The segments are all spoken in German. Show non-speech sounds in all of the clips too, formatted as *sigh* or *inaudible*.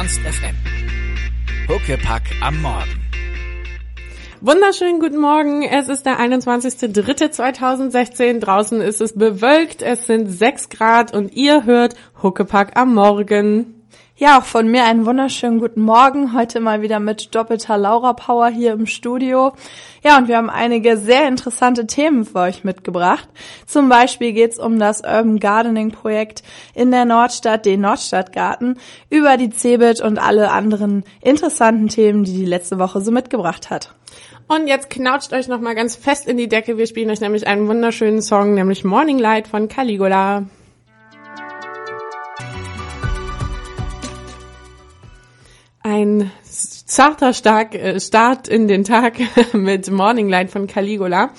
Ernst FM. Huckepack am Morgen. Wunderschönen guten Morgen. Es ist der 21.03.2016. Draußen ist es bewölkt. Es sind 6 Grad und ihr hört Huckepack am Morgen. Ja, auch von mir einen wunderschönen guten Morgen. Heute mal wieder mit doppelter Laura Power hier im Studio. Ja, und wir haben einige sehr interessante Themen für euch mitgebracht. Zum Beispiel geht's um das Urban Gardening Projekt in der Nordstadt, den Nordstadtgarten, über die Cebit und alle anderen interessanten Themen, die die letzte Woche so mitgebracht hat. Und jetzt knautscht euch nochmal ganz fest in die Decke. Wir spielen euch nämlich einen wunderschönen Song, nämlich Morning Light von Caligula. Ein zarter Stark, äh, Start in den Tag *laughs* mit Morning Light von Caligula.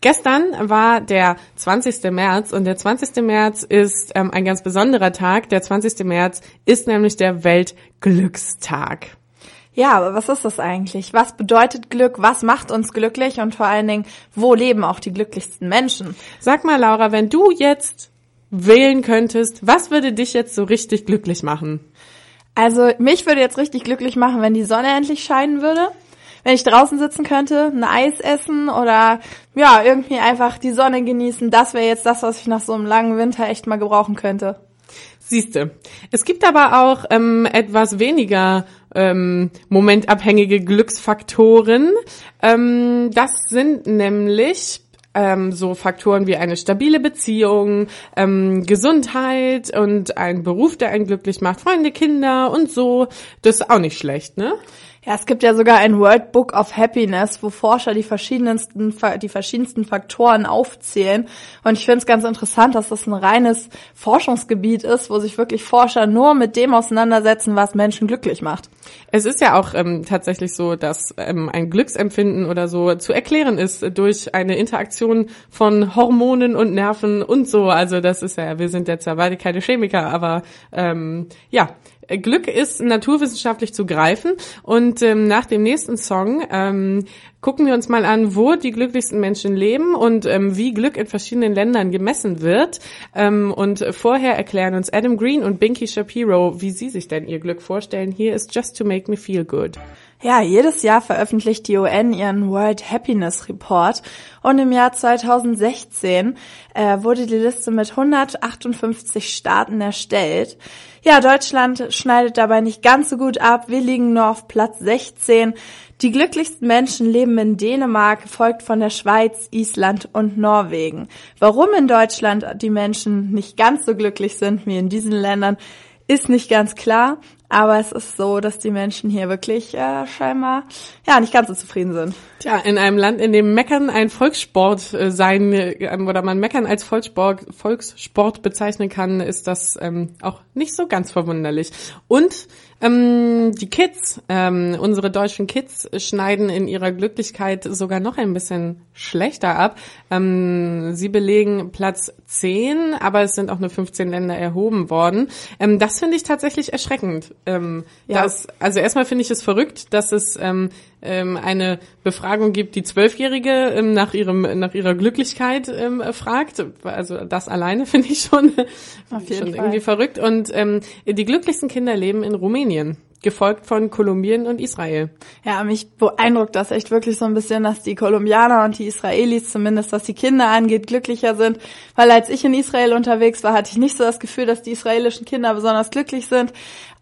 Gestern war der 20. März und der 20. März ist ähm, ein ganz besonderer Tag. Der 20. März ist nämlich der Weltglückstag. Ja, aber was ist das eigentlich? Was bedeutet Glück? Was macht uns glücklich? Und vor allen Dingen, wo leben auch die glücklichsten Menschen? Sag mal, Laura, wenn du jetzt wählen könntest, was würde dich jetzt so richtig glücklich machen? Also mich würde jetzt richtig glücklich machen, wenn die Sonne endlich scheinen würde. Wenn ich draußen sitzen könnte, ein Eis essen oder ja, irgendwie einfach die Sonne genießen. Das wäre jetzt das, was ich nach so einem langen Winter echt mal gebrauchen könnte. Siehste. Es gibt aber auch ähm, etwas weniger ähm, momentabhängige Glücksfaktoren. Ähm, das sind nämlich ähm, so Faktoren wie eine stabile Beziehung, ähm, Gesundheit und ein Beruf, der einen glücklich macht, Freunde, Kinder und so. Das ist auch nicht schlecht, ne? Ja, es gibt ja sogar ein World Book of Happiness, wo Forscher die verschiedensten, die verschiedensten Faktoren aufzählen. Und ich finde es ganz interessant, dass das ein reines Forschungsgebiet ist, wo sich wirklich Forscher nur mit dem auseinandersetzen, was Menschen glücklich macht. Es ist ja auch ähm, tatsächlich so, dass ähm, ein Glücksempfinden oder so zu erklären ist durch eine Interaktion von Hormonen und Nerven und so. Also das ist ja, wir sind jetzt ja beide keine Chemiker, aber ähm, ja, Glück ist naturwissenschaftlich zu greifen und ähm, nach dem nächsten Song ähm, gucken wir uns mal an, wo die glücklichsten Menschen leben und ähm, wie Glück in verschiedenen Ländern gemessen wird. Ähm, und vorher erklären uns Adam Green und Binky Shapiro, wie sie sich denn ihr Glück vorstellen. Hier ist Just to Make Me Feel Good. Ja, jedes Jahr veröffentlicht die UN ihren World Happiness Report und im Jahr 2016 äh, wurde die Liste mit 158 Staaten erstellt. Ja, Deutschland schneidet dabei nicht ganz so gut ab. Wir liegen nur auf Platz 16. Die glücklichsten Menschen leben in Dänemark, folgt von der Schweiz, Island und Norwegen. Warum in Deutschland die Menschen nicht ganz so glücklich sind wie in diesen Ländern, ist nicht ganz klar. Aber es ist so, dass die Menschen hier wirklich äh, scheinbar ja nicht ganz so zufrieden sind. Tja, in einem Land, in dem Meckern ein Volkssport äh, sein äh, oder man Meckern als Volkssport, Volkssport bezeichnen kann, ist das ähm, auch nicht so ganz verwunderlich. Und ähm, die Kids, ähm, unsere deutschen Kids schneiden in ihrer Glücklichkeit sogar noch ein bisschen schlechter ab. Ähm, sie belegen Platz 10, aber es sind auch nur 15 Länder erhoben worden. Ähm, das finde ich tatsächlich erschreckend. Ähm, ja. das, also erstmal finde ich es verrückt, dass es ähm, eine Befragung gibt, die Zwölfjährige ähm, nach ihrem nach ihrer Glücklichkeit ähm, fragt. Also das alleine *laughs* finde ich schon, Auf jeden schon Fall. irgendwie verrückt. Und ähm, die glücklichsten Kinder leben in Rumänien gefolgt von Kolumbien und Israel. Ja, mich beeindruckt das echt wirklich so ein bisschen, dass die Kolumbianer und die Israelis, zumindest was die Kinder angeht, glücklicher sind. Weil als ich in Israel unterwegs war, hatte ich nicht so das Gefühl, dass die israelischen Kinder besonders glücklich sind.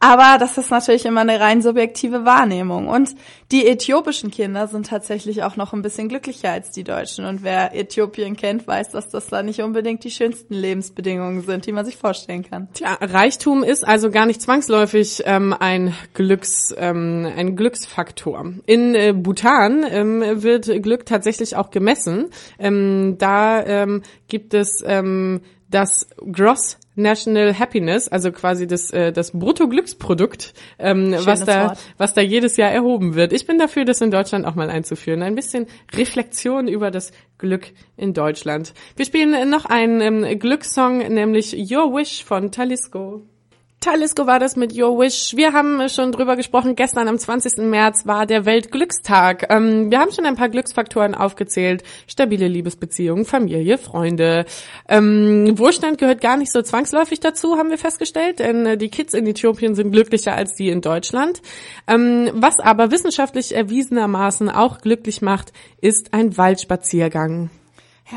Aber das ist natürlich immer eine rein subjektive Wahrnehmung. Und die äthiopischen Kinder sind tatsächlich auch noch ein bisschen glücklicher als die Deutschen. Und wer Äthiopien kennt, weiß, dass das da nicht unbedingt die schönsten Lebensbedingungen sind, die man sich vorstellen kann. Tja, Reichtum ist also gar nicht zwangsläufig ähm, ein Glücks, ähm, ein Glücksfaktor. In äh, Bhutan ähm, wird Glück tatsächlich auch gemessen. Ähm, da ähm, gibt es ähm, das Gross National Happiness, also quasi das, äh, das Bruttoglücksprodukt, ähm, was da, Wort. was da jedes Jahr erhoben wird. Ich bin dafür, das in Deutschland auch mal einzuführen. Ein bisschen Reflexion über das Glück in Deutschland. Wir spielen noch einen ähm, Glückssong, nämlich Your Wish von Talisco. Talisco war das mit Your Wish. Wir haben schon drüber gesprochen. Gestern am 20. März war der Weltglückstag. Ähm, wir haben schon ein paar Glücksfaktoren aufgezählt. Stabile Liebesbeziehungen, Familie, Freunde. Ähm, Wohlstand gehört gar nicht so zwangsläufig dazu, haben wir festgestellt. Denn äh, die Kids in Äthiopien sind glücklicher als die in Deutschland. Ähm, was aber wissenschaftlich erwiesenermaßen auch glücklich macht, ist ein Waldspaziergang.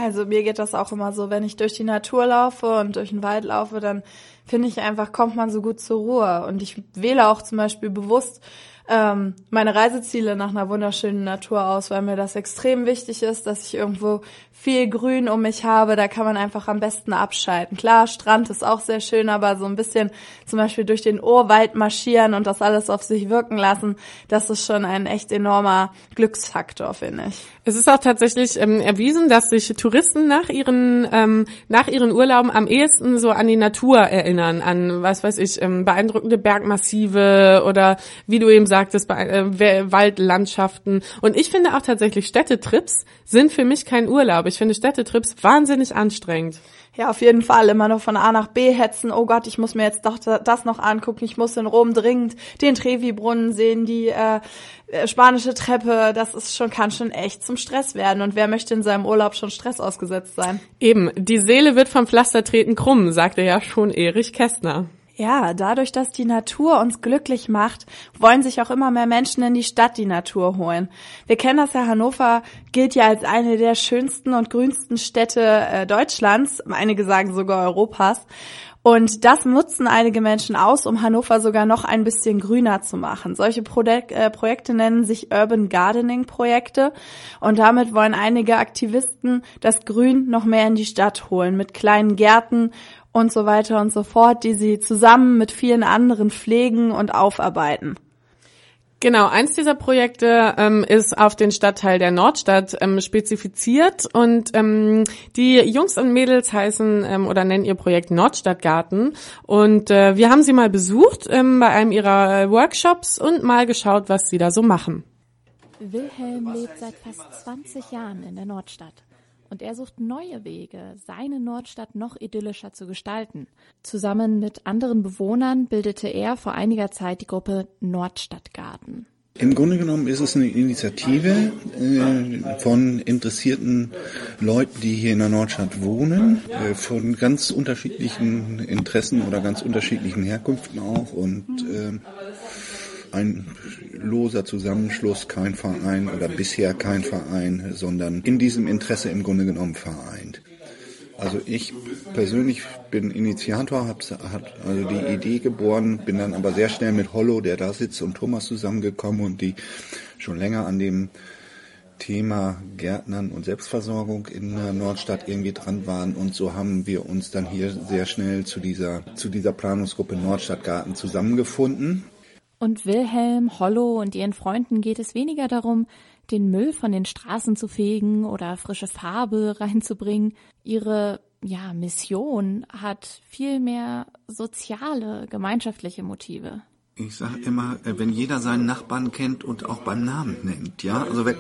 Also mir geht das auch immer so, wenn ich durch die Natur laufe und durch den Wald laufe, dann finde ich einfach, kommt man so gut zur Ruhe. Und ich wähle auch zum Beispiel bewusst ähm, meine Reiseziele nach einer wunderschönen Natur aus, weil mir das extrem wichtig ist, dass ich irgendwo viel Grün um mich habe. Da kann man einfach am besten abschalten. Klar, Strand ist auch sehr schön, aber so ein bisschen zum Beispiel durch den Urwald marschieren und das alles auf sich wirken lassen, das ist schon ein echt enormer Glücksfaktor, finde ich. Es ist auch tatsächlich ähm, erwiesen, dass sich Touristen nach ihren ähm, nach ihren Urlauben am ehesten so an die Natur erinnern, an was weiß ich ähm, beeindruckende Bergmassive oder wie du eben sagtest, äh, Waldlandschaften. Und ich finde auch tatsächlich Städtetrips sind für mich kein Urlaub. Ich finde Städtetrips wahnsinnig anstrengend. Ja, auf jeden Fall. Immer noch von A nach B hetzen. Oh Gott, ich muss mir jetzt doch das noch angucken. Ich muss in Rom dringend den Trevi-Brunnen sehen, die äh, äh, spanische Treppe. Das ist schon, kann schon echt zum Stress werden. Und wer möchte in seinem Urlaub schon Stress ausgesetzt sein? Eben. Die Seele wird vom Pflaster treten krumm, sagte ja schon Erich Kästner. Ja, dadurch, dass die Natur uns glücklich macht, wollen sich auch immer mehr Menschen in die Stadt die Natur holen. Wir kennen das ja, Hannover gilt ja als eine der schönsten und grünsten Städte äh, Deutschlands, einige sagen sogar Europas. Und das nutzen einige Menschen aus, um Hannover sogar noch ein bisschen grüner zu machen. Solche Projek äh, Projekte nennen sich Urban Gardening Projekte. Und damit wollen einige Aktivisten das Grün noch mehr in die Stadt holen, mit kleinen Gärten und so weiter und so fort, die sie zusammen mit vielen anderen pflegen und aufarbeiten. Genau, eins dieser Projekte ähm, ist auf den Stadtteil der Nordstadt ähm, spezifiziert und ähm, die Jungs und Mädels heißen ähm, oder nennen ihr Projekt Nordstadtgarten und äh, wir haben sie mal besucht ähm, bei einem ihrer Workshops und mal geschaut, was sie da so machen. Wilhelm lebt seit fast 20 Jahren in der Nordstadt und er sucht neue Wege, seine Nordstadt noch idyllischer zu gestalten. Zusammen mit anderen Bewohnern bildete er vor einiger Zeit die Gruppe Nordstadtgarten. Im Grunde genommen ist es eine Initiative äh, von interessierten Leuten, die hier in der Nordstadt wohnen, äh, von ganz unterschiedlichen Interessen oder ganz unterschiedlichen Herkünften auch und äh, ein loser Zusammenschluss, kein Verein oder bisher kein Verein, sondern in diesem Interesse im Grunde genommen vereint. Also ich persönlich bin Initiator, habe hab also die Idee geboren, bin dann aber sehr schnell mit Hollo, der da sitzt, und Thomas zusammengekommen und die schon länger an dem Thema Gärtnern und Selbstversorgung in der Nordstadt irgendwie dran waren und so haben wir uns dann hier sehr schnell zu dieser zu dieser Planungsgruppe Nordstadtgarten zusammengefunden und Wilhelm, Hollow und ihren Freunden geht es weniger darum, den Müll von den Straßen zu fegen oder frische Farbe *laughs* reinzubringen. Ihre ja, Mission hat viel mehr soziale, gemeinschaftliche Motive. Ich sage immer, äh, wenn jeder seinen Nachbarn kennt und auch beim Namen nennt, ja, also wenn,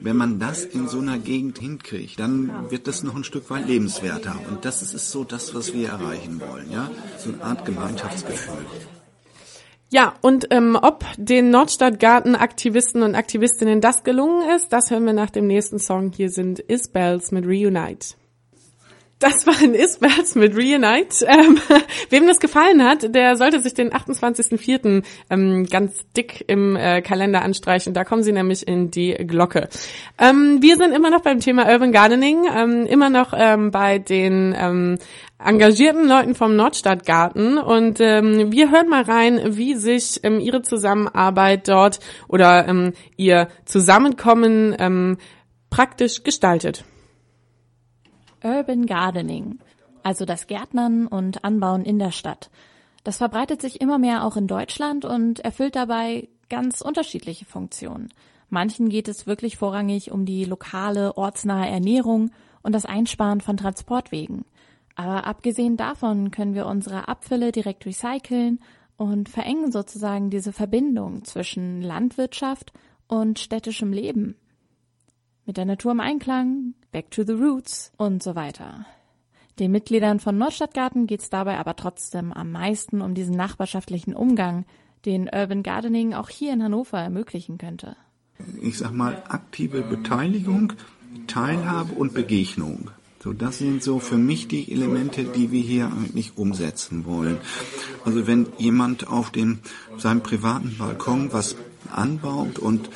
wenn man das in so einer Gegend hinkriegt, dann wird das noch ein Stück weit lebenswerter. Und das ist so das, was wir erreichen wollen, ja, so eine Art Gemeinschaftsgefühl. Ja, und ähm, ob den Nordstadtgarten-Aktivisten und Aktivistinnen das gelungen ist, das hören wir nach dem nächsten Song. Hier sind Isbells mit Reunite. Das waren Isbells mit Reunite. Ähm, *laughs* wem das gefallen hat, der sollte sich den 28.04. Ähm, ganz dick im äh, Kalender anstreichen. Da kommen sie nämlich in die Glocke. Ähm, wir sind immer noch beim Thema Urban Gardening, ähm, immer noch ähm, bei den ähm, engagierten Leuten vom Nordstadtgarten und ähm, wir hören mal rein, wie sich ähm, ihre Zusammenarbeit dort oder ähm, ihr Zusammenkommen ähm, praktisch gestaltet. Urban Gardening, also das Gärtnern und Anbauen in der Stadt. Das verbreitet sich immer mehr auch in Deutschland und erfüllt dabei ganz unterschiedliche Funktionen. Manchen geht es wirklich vorrangig um die lokale, ortsnahe Ernährung und das Einsparen von Transportwegen. Aber abgesehen davon können wir unsere Abfälle direkt recyceln und verengen sozusagen diese Verbindung zwischen Landwirtschaft und städtischem Leben. Mit der Natur im Einklang, back to the roots und so weiter. Den Mitgliedern von Nordstadtgarten geht es dabei aber trotzdem am meisten um diesen nachbarschaftlichen Umgang, den Urban Gardening auch hier in Hannover ermöglichen könnte. Ich sag mal, aktive Beteiligung, Teilhabe und Begegnung. So, das sind so für mich die Elemente, die wir hier eigentlich umsetzen wollen. Also wenn jemand auf dem, seinem privaten Balkon was anbaut und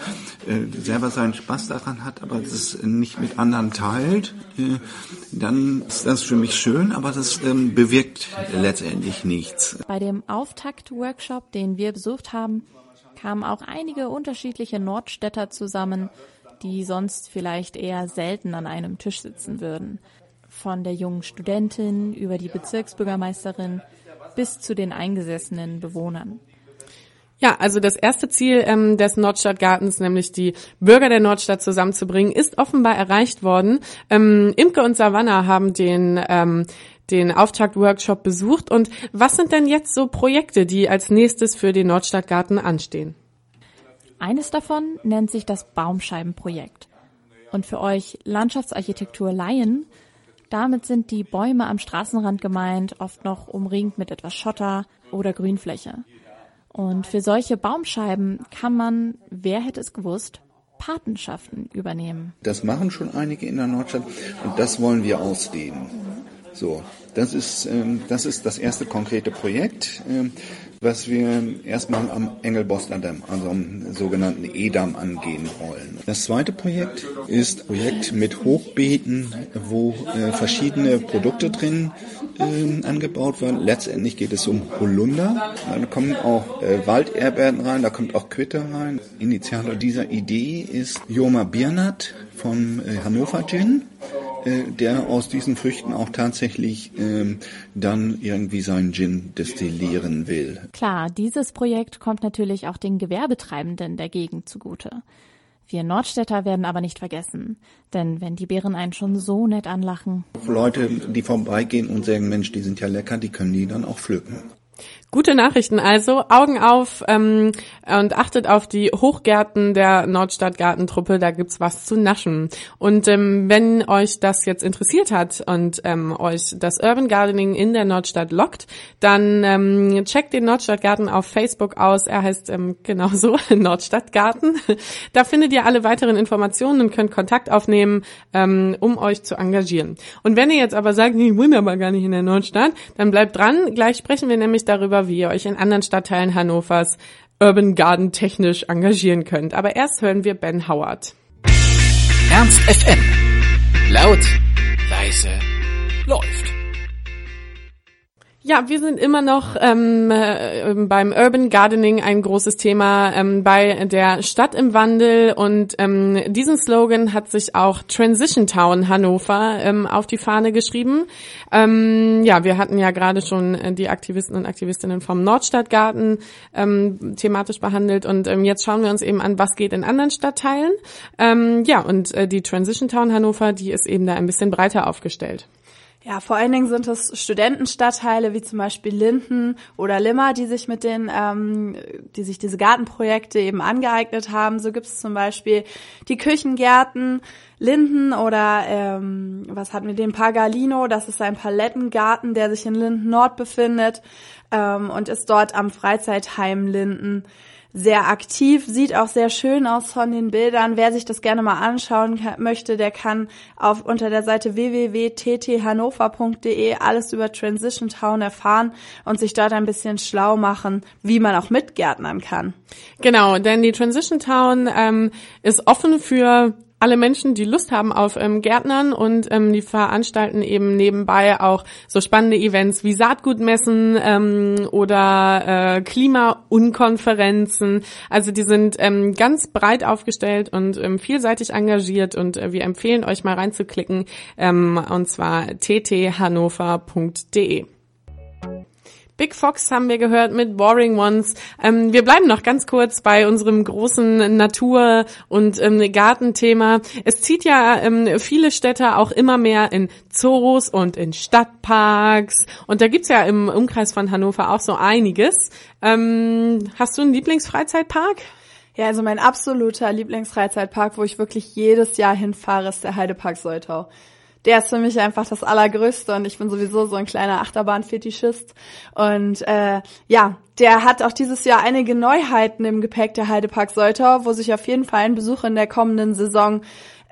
äh, selber seinen Spaß daran hat, aber das nicht mit anderen teilt, äh, dann ist das für mich schön, aber das ähm, bewirkt letztendlich nichts. Bei dem Auftakt-Workshop, den wir besucht haben, kamen auch einige unterschiedliche Nordstädter zusammen, die sonst vielleicht eher selten an einem Tisch sitzen würden. Von der jungen Studentin über die Bezirksbürgermeisterin bis zu den eingesessenen Bewohnern. Ja, also das erste Ziel ähm, des Nordstadtgartens, nämlich die Bürger der Nordstadt zusammenzubringen, ist offenbar erreicht worden. Ähm, Imke und Savannah haben den ähm, den Auftakt-Workshop besucht. Und was sind denn jetzt so Projekte, die als nächstes für den Nordstadtgarten anstehen? Eines davon nennt sich das Baumscheibenprojekt. Und für euch Landschaftsarchitektur Laien, damit sind die Bäume am Straßenrand gemeint, oft noch umringt mit etwas Schotter oder Grünfläche. Und für solche Baumscheiben kann man, wer hätte es gewusst, Patenschaften übernehmen. Das machen schon einige in der Nordstadt und das wollen wir ausdehnen. So, das ist, ähm, das ist das erste konkrete Projekt, ähm, was wir erstmal am Engelbosner Damm, also am sogenannten E-Damm angehen wollen. Das zweite Projekt ist ein Projekt mit Hochbeeten, wo äh, verschiedene Produkte drin äh, angebaut werden. Letztendlich geht es um Holunder. Da kommen auch äh, Walderbeeren rein, da kommt auch Quitte rein. Initiator dieser Idee ist Joma Birnat vom äh, Hannover Gin. Äh, der aus diesen Früchten auch tatsächlich ähm, dann irgendwie seinen Gin destillieren will. Klar, dieses Projekt kommt natürlich auch den Gewerbetreibenden der Gegend zugute. Wir Nordstädter werden aber nicht vergessen, denn wenn die Bären einen schon so nett anlachen. Leute, die vorbeigehen und sagen, Mensch, die sind ja lecker, die können die dann auch pflücken. Gute Nachrichten also, Augen auf ähm, und achtet auf die Hochgärten der Nordstadtgartentruppe, da gibt's was zu naschen. Und ähm, wenn euch das jetzt interessiert hat und ähm, euch das Urban Gardening in der Nordstadt lockt, dann ähm, checkt den Nordstadtgarten auf Facebook aus. Er heißt ähm, genauso *laughs* Nordstadtgarten. Da findet ihr alle weiteren Informationen und könnt Kontakt aufnehmen, ähm, um euch zu engagieren. Und wenn ihr jetzt aber sagt, ich wohne aber gar nicht in der Nordstadt, dann bleibt dran. Gleich sprechen wir nämlich darüber, wie ihr euch in anderen Stadtteilen Hannovers Urban Garden technisch engagieren könnt. Aber erst hören wir Ben Howard. Ernst FM. Laut, leise, läuft. Ja, wir sind immer noch ähm, äh, beim Urban Gardening ein großes Thema ähm, bei der Stadt im Wandel und ähm, diesen Slogan hat sich auch Transition Town Hannover ähm, auf die Fahne geschrieben. Ähm, ja, wir hatten ja gerade schon äh, die Aktivisten und Aktivistinnen vom Nordstadtgarten ähm, thematisch behandelt und ähm, jetzt schauen wir uns eben an, was geht in anderen Stadtteilen. Ähm, ja, und äh, die Transition Town Hannover, die ist eben da ein bisschen breiter aufgestellt. Ja, vor allen Dingen sind es Studentenstadtteile wie zum Beispiel Linden oder Limmer, die sich mit den, ähm, die sich diese Gartenprojekte eben angeeignet haben. So gibt es zum Beispiel die Küchengärten Linden oder ähm, was hatten wir den Pagalino, das ist ein Palettengarten, der sich in Linden Nord befindet ähm, und ist dort am Freizeitheim Linden sehr aktiv, sieht auch sehr schön aus von den Bildern. Wer sich das gerne mal anschauen möchte, der kann auf unter der Seite www.tthannover.de alles über Transition Town erfahren und sich dort ein bisschen schlau machen, wie man auch mitgärtnern kann. Genau, denn die Transition Town ähm, ist offen für alle Menschen, die Lust haben auf ähm, Gärtnern und ähm, die veranstalten eben nebenbei auch so spannende Events wie Saatgutmessen ähm, oder äh, Klimaunkonferenzen. Also die sind ähm, ganz breit aufgestellt und ähm, vielseitig engagiert und äh, wir empfehlen euch mal reinzuklicken ähm, und zwar tthannover.de. Big Fox haben wir gehört mit Boring Ones. Ähm, wir bleiben noch ganz kurz bei unserem großen Natur- und ähm, Gartenthema. Es zieht ja ähm, viele Städte auch immer mehr in Zoos und in Stadtparks. Und da gibt's ja im Umkreis von Hannover auch so einiges. Ähm, hast du einen Lieblingsfreizeitpark? Ja, also mein absoluter Lieblingsfreizeitpark, wo ich wirklich jedes Jahr hinfahre, ist der Heidepark Soltau. Der ist für mich einfach das Allergrößte und ich bin sowieso so ein kleiner Achterbahn-Fetischist. Und äh, ja, der hat auch dieses Jahr einige Neuheiten im Gepäck der Heidepark Seuter, wo sich auf jeden Fall ein Besuch in der kommenden Saison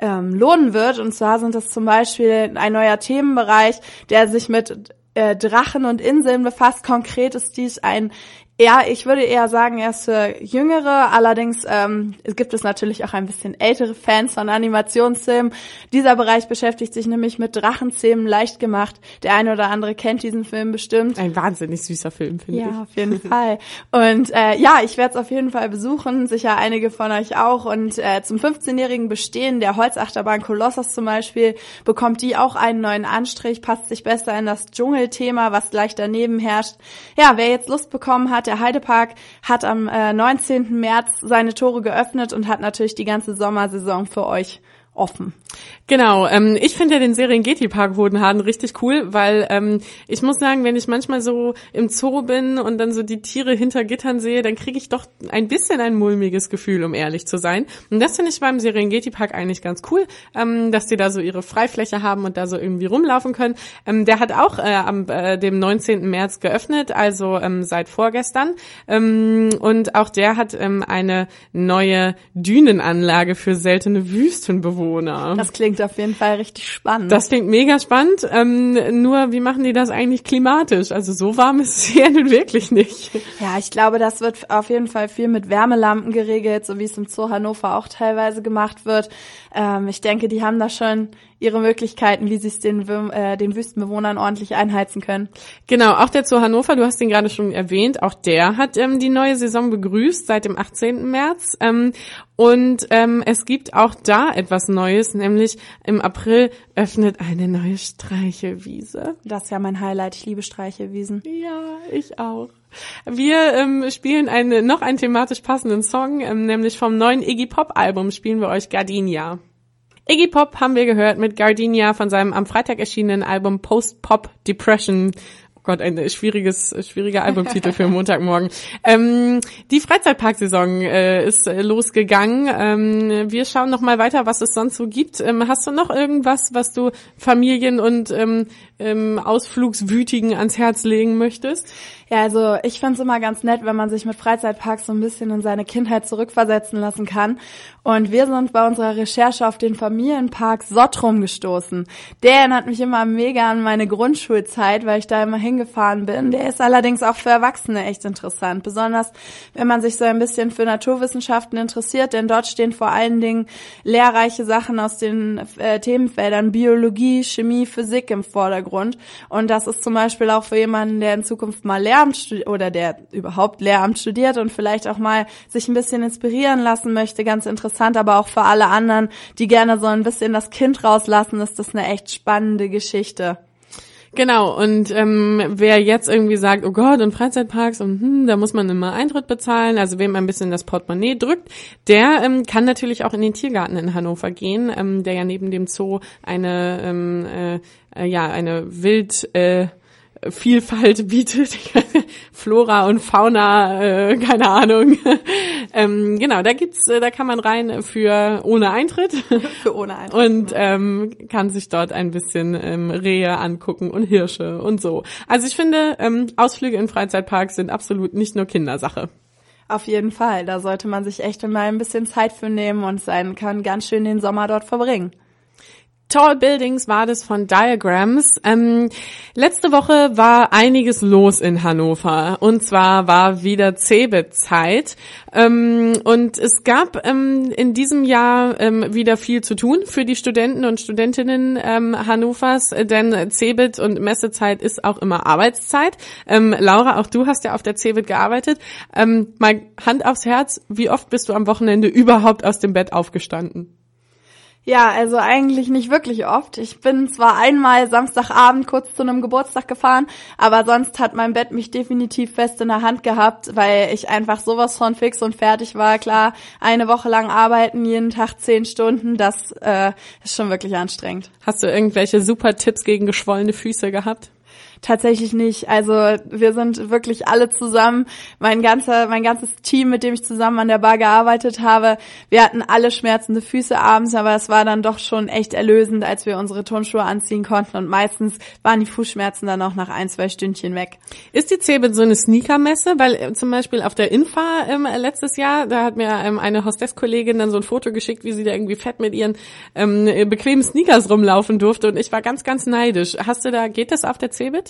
ähm, lohnen wird. Und zwar sind das zum Beispiel ein neuer Themenbereich, der sich mit äh, Drachen und Inseln befasst. Konkret ist dies ein ja, ich würde eher sagen, er ist für Jüngere. Allerdings ähm, es gibt es natürlich auch ein bisschen ältere Fans von Animationsfilmen. Dieser Bereich beschäftigt sich nämlich mit Drachenzähmen leicht gemacht. Der eine oder andere kennt diesen Film bestimmt. Ein wahnsinnig süßer Film, finde ja, ich. Ja, auf jeden *laughs* Fall. Und äh, ja, ich werde es auf jeden Fall besuchen, sicher einige von euch auch. Und äh, zum 15-jährigen Bestehen der Holzachterbahn Kolossos zum Beispiel bekommt die auch einen neuen Anstrich, passt sich besser in das Dschungelthema, was gleich daneben herrscht. Ja, wer jetzt Lust bekommen hat, der Heidepark hat am äh, 19. März seine Tore geöffnet und hat natürlich die ganze Sommersaison für euch offen. Genau, ähm, ich finde ja den Serengeti-Park Hodenhaden richtig cool, weil ähm, ich muss sagen, wenn ich manchmal so im Zoo bin und dann so die Tiere hinter Gittern sehe, dann kriege ich doch ein bisschen ein mulmiges Gefühl, um ehrlich zu sein. Und das finde ich beim Serengeti-Park eigentlich ganz cool, ähm, dass die da so ihre Freifläche haben und da so irgendwie rumlaufen können. Ähm, der hat auch äh, am äh, dem 19. März geöffnet, also ähm, seit vorgestern. Ähm, und auch der hat ähm, eine neue Dünenanlage für seltene Wüstenbewohner. Das klingt auf jeden Fall richtig spannend. Das klingt mega spannend. Ähm, nur, wie machen die das eigentlich klimatisch? Also so warm *laughs* ist es hier nun wirklich nicht. Ja, ich glaube, das wird auf jeden Fall viel mit Wärmelampen geregelt, so wie es im Zoo Hannover auch teilweise gemacht wird. Ähm, ich denke, die haben da schon ihre Möglichkeiten, wie sie es den, äh, den Wüstenbewohnern ordentlich einheizen können. Genau, auch der Zoo Hannover, du hast ihn gerade schon erwähnt, auch der hat ähm, die neue Saison begrüßt seit dem 18. März. Ähm, und ähm, es gibt auch da etwas Neues, nämlich im April öffnet eine neue Streichelwiese. Das ist ja mein Highlight, ich liebe Streichelwiesen. Ja, ich auch. Wir ähm, spielen einen, noch einen thematisch passenden Song, ähm, nämlich vom neuen Iggy Pop Album spielen wir euch Gardenia. Iggy Pop haben wir gehört mit Gardenia von seinem am Freitag erschienenen Album Post Pop Depression. Oh Gott, ein schwieriges, schwieriger Albumtitel für *laughs* Montagmorgen. Ähm, die Freizeitparksaison äh, ist äh, losgegangen. Ähm, wir schauen noch mal weiter, was es sonst so gibt. Ähm, hast du noch irgendwas, was du Familien und ähm, ähm, Ausflugswütigen ans Herz legen möchtest? Ja, also ich find's immer ganz nett, wenn man sich mit Freizeitparks so ein bisschen in seine Kindheit zurückversetzen lassen kann. Und wir sind bei unserer Recherche auf den Familienpark Sottrum gestoßen. Der erinnert mich immer mega an meine Grundschulzeit, weil ich da immer hingefahren bin. Der ist allerdings auch für Erwachsene echt interessant, besonders wenn man sich so ein bisschen für Naturwissenschaften interessiert, denn dort stehen vor allen Dingen lehrreiche Sachen aus den äh, Themenfeldern Biologie, Chemie, Physik im Vordergrund. Und das ist zum Beispiel auch für jemanden, der in Zukunft mal Lehramt oder der überhaupt Lehramt studiert und vielleicht auch mal sich ein bisschen inspirieren lassen möchte, ganz interessant, aber auch für alle anderen, die gerne so ein bisschen das Kind rauslassen, ist das eine echt spannende Geschichte. Genau, und ähm, wer jetzt irgendwie sagt, oh Gott, und Freizeitparks und hm, da muss man immer Eintritt bezahlen, also wem ein bisschen das Portemonnaie drückt, der ähm, kann natürlich auch in den Tiergarten in Hannover gehen, ähm, der ja neben dem Zoo eine ähm, äh, äh, ja eine Wild äh, Vielfalt bietet, *laughs* Flora und Fauna, äh, keine Ahnung. *laughs* ähm, genau, da gibt's, äh, da kann man rein für ohne Eintritt. *laughs* für ohne Eintritt. Und ähm, kann sich dort ein bisschen ähm, Rehe angucken und Hirsche und so. Also ich finde, ähm, Ausflüge in Freizeitparks sind absolut nicht nur Kindersache. Auf jeden Fall, da sollte man sich echt mal ein bisschen Zeit für nehmen und sein kann ganz schön den Sommer dort verbringen. Tall Buildings war das von Diagrams. Ähm, letzte Woche war einiges los in Hannover. Und zwar war wieder Cebit-Zeit. Ähm, und es gab ähm, in diesem Jahr ähm, wieder viel zu tun für die Studenten und Studentinnen ähm, Hannovers, denn Cebit und Messezeit ist auch immer Arbeitszeit. Ähm, Laura, auch du hast ja auf der Cebit gearbeitet. mal Hand aufs Herz, wie oft bist du am Wochenende überhaupt aus dem Bett aufgestanden? Ja, also eigentlich nicht wirklich oft. Ich bin zwar einmal Samstagabend kurz zu einem Geburtstag gefahren, aber sonst hat mein Bett mich definitiv fest in der Hand gehabt, weil ich einfach sowas von fix und fertig war. Klar, eine Woche lang arbeiten, jeden Tag zehn Stunden, das äh, ist schon wirklich anstrengend. Hast du irgendwelche super Tipps gegen geschwollene Füße gehabt? Tatsächlich nicht. Also wir sind wirklich alle zusammen. Mein ganzer, mein ganzes Team, mit dem ich zusammen an der Bar gearbeitet habe, wir hatten alle schmerzende Füße abends, aber es war dann doch schon echt erlösend, als wir unsere Turnschuhe anziehen konnten und meistens waren die Fußschmerzen dann auch nach ein, zwei Stündchen weg. Ist die Cebit so eine Sneakermesse? Weil äh, zum Beispiel auf der Infa ähm, letztes Jahr, da hat mir ähm, eine Hostesskollegin dann so ein Foto geschickt, wie sie da irgendwie fett mit ihren ähm, bequemen Sneakers rumlaufen durfte und ich war ganz, ganz neidisch. Hast du da, geht das auf der Cebit?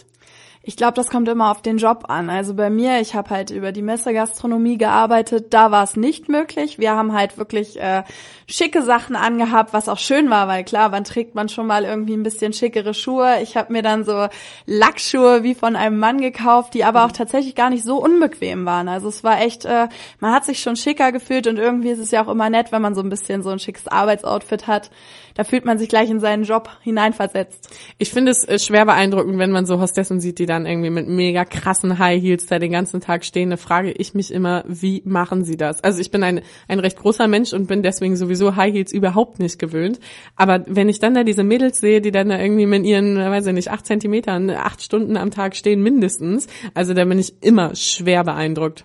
Ich glaube, das kommt immer auf den Job an. Also bei mir, ich habe halt über die Messegastronomie gearbeitet, da war es nicht möglich. Wir haben halt wirklich äh, schicke Sachen angehabt, was auch schön war, weil klar, wann trägt man schon mal irgendwie ein bisschen schickere Schuhe. Ich habe mir dann so Lackschuhe wie von einem Mann gekauft, die aber auch tatsächlich gar nicht so unbequem waren. Also es war echt, äh, man hat sich schon schicker gefühlt und irgendwie ist es ja auch immer nett, wenn man so ein bisschen so ein schickes Arbeitsoutfit hat. Da fühlt man sich gleich in seinen Job hineinversetzt. Ich finde es äh, schwer beeindruckend, wenn man so Hostessen sieht, die dann irgendwie mit mega krassen High Heels da den ganzen Tag stehen. Da frage ich mich immer, wie machen sie das? Also ich bin ein, ein recht großer Mensch und bin deswegen sowieso High Heels überhaupt nicht gewöhnt. Aber wenn ich dann da diese Mädels sehe, die dann da irgendwie mit ihren, weiß ich nicht, acht Zentimetern, acht Stunden am Tag stehen mindestens, also da bin ich immer schwer beeindruckt.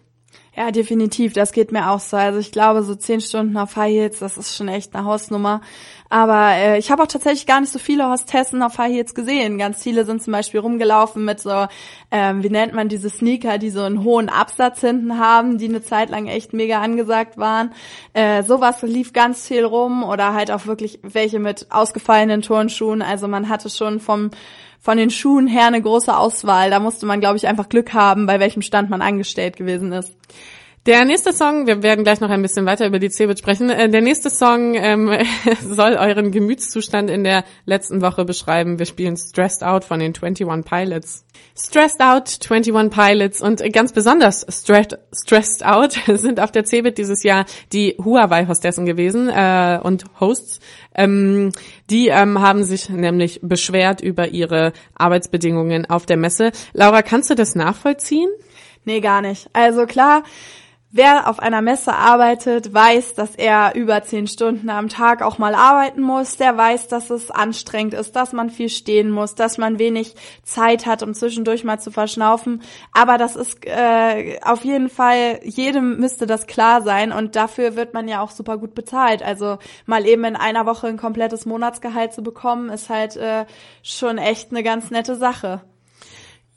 Ja, definitiv. Das geht mir auch so. Also ich glaube, so zehn Stunden auf High Heels, das ist schon echt eine Hausnummer. Aber äh, ich habe auch tatsächlich gar nicht so viele Hostessen auf High Heels gesehen. Ganz viele sind zum Beispiel rumgelaufen mit so, ähm, wie nennt man diese Sneaker, die so einen hohen Absatz hinten haben, die eine Zeit lang echt mega angesagt waren. Äh, sowas lief ganz viel rum oder halt auch wirklich welche mit ausgefallenen Turnschuhen. Also man hatte schon vom von den Schuhen her eine große Auswahl. Da musste man, glaube ich, einfach Glück haben, bei welchem Stand man angestellt gewesen ist. Der nächste Song, wir werden gleich noch ein bisschen weiter über die Cebit sprechen. Äh, der nächste Song ähm, *laughs* soll euren Gemütszustand in der letzten Woche beschreiben. Wir spielen Stressed Out von den 21 Pilots. Stressed Out, 21 Pilots und ganz besonders stressed, stressed Out *laughs* sind auf der Cebit dieses Jahr die Huawei-Hostessen gewesen äh, und Hosts. Ähm, die ähm, haben sich nämlich beschwert über ihre Arbeitsbedingungen auf der Messe. Laura, kannst du das nachvollziehen? Nee, gar nicht. Also klar, Wer auf einer Messe arbeitet, weiß, dass er über zehn Stunden am Tag auch mal arbeiten muss. Der weiß, dass es anstrengend ist, dass man viel stehen muss, dass man wenig Zeit hat, um zwischendurch mal zu verschnaufen. Aber das ist äh, auf jeden Fall, jedem müsste das klar sein und dafür wird man ja auch super gut bezahlt. Also mal eben in einer Woche ein komplettes Monatsgehalt zu bekommen, ist halt äh, schon echt eine ganz nette Sache.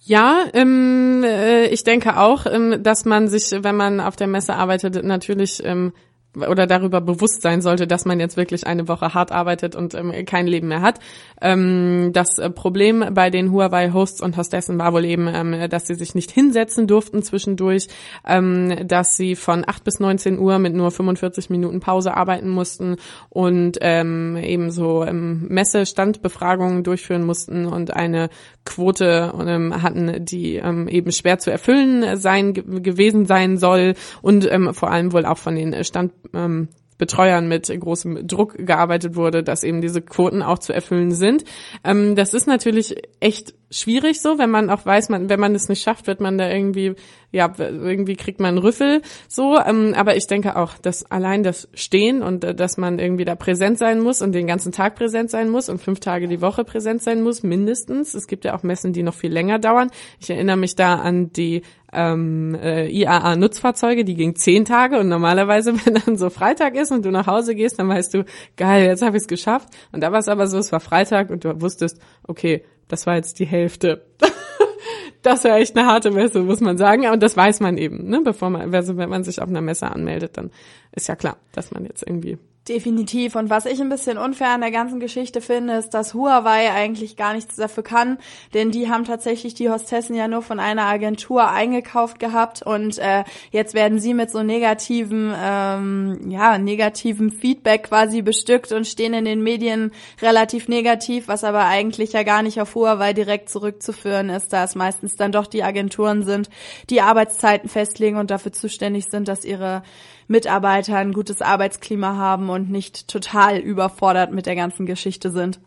Ja, ähm, äh, ich denke auch, ähm, dass man sich, wenn man auf der Messe arbeitet, natürlich ähm, oder darüber bewusst sein sollte, dass man jetzt wirklich eine Woche hart arbeitet und ähm, kein Leben mehr hat. Ähm, das äh, Problem bei den Huawei-Hosts und Hostessen war wohl eben, ähm, dass sie sich nicht hinsetzen durften zwischendurch, ähm, dass sie von 8 bis 19 Uhr mit nur 45 Minuten Pause arbeiten mussten und eben ähm, Messestandbefragungen durchführen mussten und eine Quote ähm, hatten, die ähm, eben schwer zu erfüllen sein gewesen sein soll und ähm, vor allem wohl auch von den Stand ähm, Betreuern mit großem Druck gearbeitet wurde, dass eben diese Quoten auch zu erfüllen sind. Ähm, das ist natürlich echt schwierig so, wenn man auch weiß, man, wenn man es nicht schafft, wird man da irgendwie, ja, irgendwie kriegt man einen Rüffel so. Ähm, aber ich denke auch, dass allein das Stehen und äh, dass man irgendwie da präsent sein muss und den ganzen Tag präsent sein muss und fünf Tage die Woche präsent sein muss, mindestens. Es gibt ja auch Messen, die noch viel länger dauern. Ich erinnere mich da an die ähm, äh, IAA-Nutzfahrzeuge, die ging zehn Tage und normalerweise, *laughs* wenn dann so Freitag ist und du nach Hause gehst, dann weißt du, geil, jetzt habe ich es geschafft. Und da war es aber so, es war Freitag und du wusstest, okay, das war jetzt die Hälfte. *laughs* das war echt eine harte Messe, muss man sagen. Aber das weiß man eben, ne? Bevor man, also wenn man sich auf einer Messe anmeldet, dann ist ja klar, dass man jetzt irgendwie Definitiv. Und was ich ein bisschen unfair an der ganzen Geschichte finde, ist, dass Huawei eigentlich gar nichts dafür kann, denn die haben tatsächlich die Hostessen ja nur von einer Agentur eingekauft gehabt und äh, jetzt werden sie mit so negativen, ähm, ja, negativen Feedback quasi bestückt und stehen in den Medien relativ negativ, was aber eigentlich ja gar nicht auf Huawei direkt zurückzuführen ist, da es meistens dann doch die Agenturen sind, die Arbeitszeiten festlegen und dafür zuständig sind, dass ihre Mitarbeiter ein gutes Arbeitsklima haben und nicht total überfordert mit der ganzen Geschichte sind.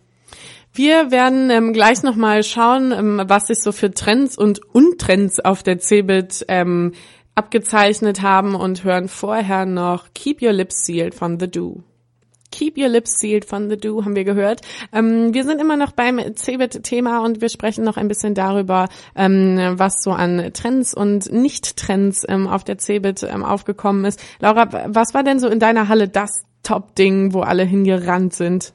Wir werden ähm, gleich nochmal schauen, ähm, was sich so für Trends und Untrends auf der CeBIT ähm, abgezeichnet haben und hören vorher noch Keep Your Lips Sealed von The Do. Keep Your Lips Sealed von The Do haben wir gehört. Ähm, wir sind immer noch beim Cebit-Thema und wir sprechen noch ein bisschen darüber, ähm, was so an Trends und Nicht-Trends ähm, auf der Cebit ähm, aufgekommen ist. Laura, was war denn so in deiner Halle das Top-Ding, wo alle hingerannt sind?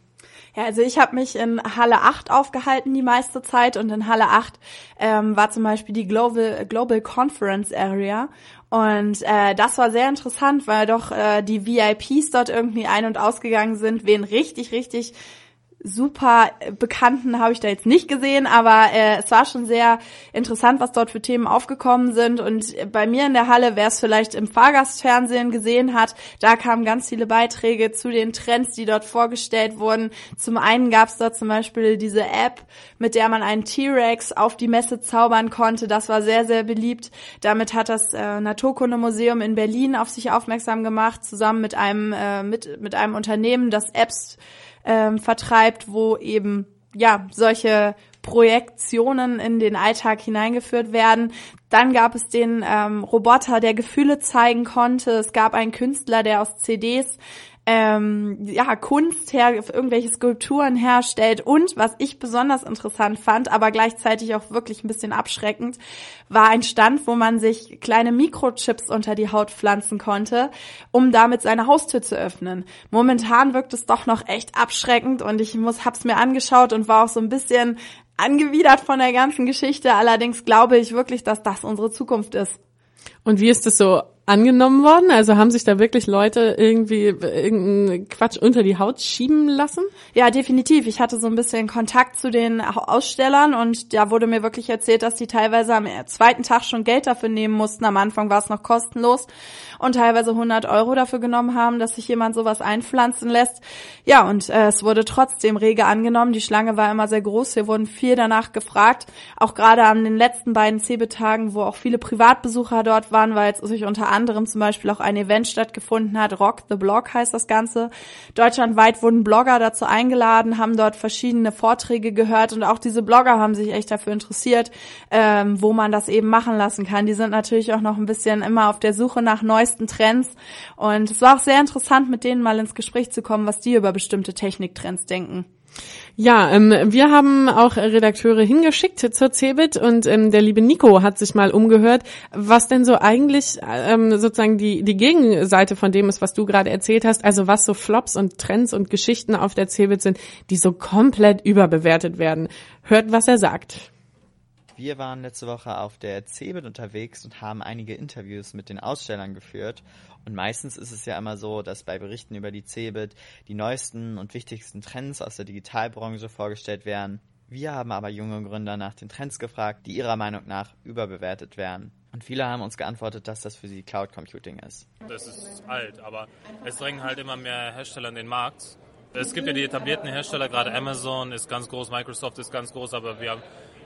Ja, also ich habe mich in Halle 8 aufgehalten die meiste Zeit und in Halle 8 ähm, war zum Beispiel die Global, Global Conference Area und äh, das war sehr interessant, weil doch äh, die VIPs dort irgendwie ein- und ausgegangen sind, wen richtig, richtig super Bekannten habe ich da jetzt nicht gesehen, aber äh, es war schon sehr interessant, was dort für Themen aufgekommen sind. Und bei mir in der Halle, wer es vielleicht im Fahrgastfernsehen gesehen hat, da kamen ganz viele Beiträge zu den Trends, die dort vorgestellt wurden. Zum einen gab es dort zum Beispiel diese App, mit der man einen T-Rex auf die Messe zaubern konnte. Das war sehr, sehr beliebt. Damit hat das äh, Naturkundemuseum in Berlin auf sich aufmerksam gemacht, zusammen mit einem, äh, mit, mit einem Unternehmen, das Apps ähm, vertreibt, wo eben ja solche Projektionen in den Alltag hineingeführt werden. Dann gab es den ähm, Roboter, der Gefühle zeigen konnte. Es gab einen Künstler, der aus CDs ähm, ja, Kunst her, irgendwelche Skulpturen herstellt. Und was ich besonders interessant fand, aber gleichzeitig auch wirklich ein bisschen abschreckend, war ein Stand, wo man sich kleine Mikrochips unter die Haut pflanzen konnte, um damit seine Haustür zu öffnen. Momentan wirkt es doch noch echt abschreckend und ich muss, hab's mir angeschaut und war auch so ein bisschen angewidert von der ganzen Geschichte. Allerdings glaube ich wirklich, dass das unsere Zukunft ist. Und wie ist es so angenommen worden? Also haben sich da wirklich Leute irgendwie irgendeinen Quatsch unter die Haut schieben lassen? Ja, definitiv. Ich hatte so ein bisschen Kontakt zu den Ausstellern und da wurde mir wirklich erzählt, dass die teilweise am zweiten Tag schon Geld dafür nehmen mussten. Am Anfang war es noch kostenlos und teilweise 100 Euro dafür genommen haben, dass sich jemand sowas einpflanzen lässt. Ja, und äh, es wurde trotzdem rege angenommen. Die Schlange war immer sehr groß. Wir wurden viel danach gefragt. Auch gerade an den letzten beiden Cebetagen, wo auch viele Privatbesucher dort waren, weil es sich unter anderem zum Beispiel auch ein Event stattgefunden hat. Rock the Blog heißt das Ganze. Deutschlandweit wurden Blogger dazu eingeladen, haben dort verschiedene Vorträge gehört und auch diese Blogger haben sich echt dafür interessiert, ähm, wo man das eben machen lassen kann. Die sind natürlich auch noch ein bisschen immer auf der Suche nach neuesten Trends und es war auch sehr interessant, mit denen mal ins Gespräch zu kommen, was die über bestimmte Techniktrends denken. Ja, ähm, wir haben auch Redakteure hingeschickt zur Cebit und ähm, der liebe Nico hat sich mal umgehört, was denn so eigentlich ähm, sozusagen die, die Gegenseite von dem ist, was du gerade erzählt hast, also was so Flops und Trends und Geschichten auf der Cebit sind, die so komplett überbewertet werden. Hört, was er sagt. Wir waren letzte Woche auf der CeBIT unterwegs und haben einige Interviews mit den Ausstellern geführt. Und meistens ist es ja immer so, dass bei Berichten über die CeBIT die neuesten und wichtigsten Trends aus der Digitalbranche vorgestellt werden. Wir haben aber junge Gründer nach den Trends gefragt, die ihrer Meinung nach überbewertet werden. Und viele haben uns geantwortet, dass das für sie Cloud Computing ist. Das ist alt, aber es drängen halt immer mehr Hersteller in den Markt. Es gibt ja die etablierten Hersteller, gerade Amazon ist ganz groß, Microsoft ist ganz groß, aber wir haben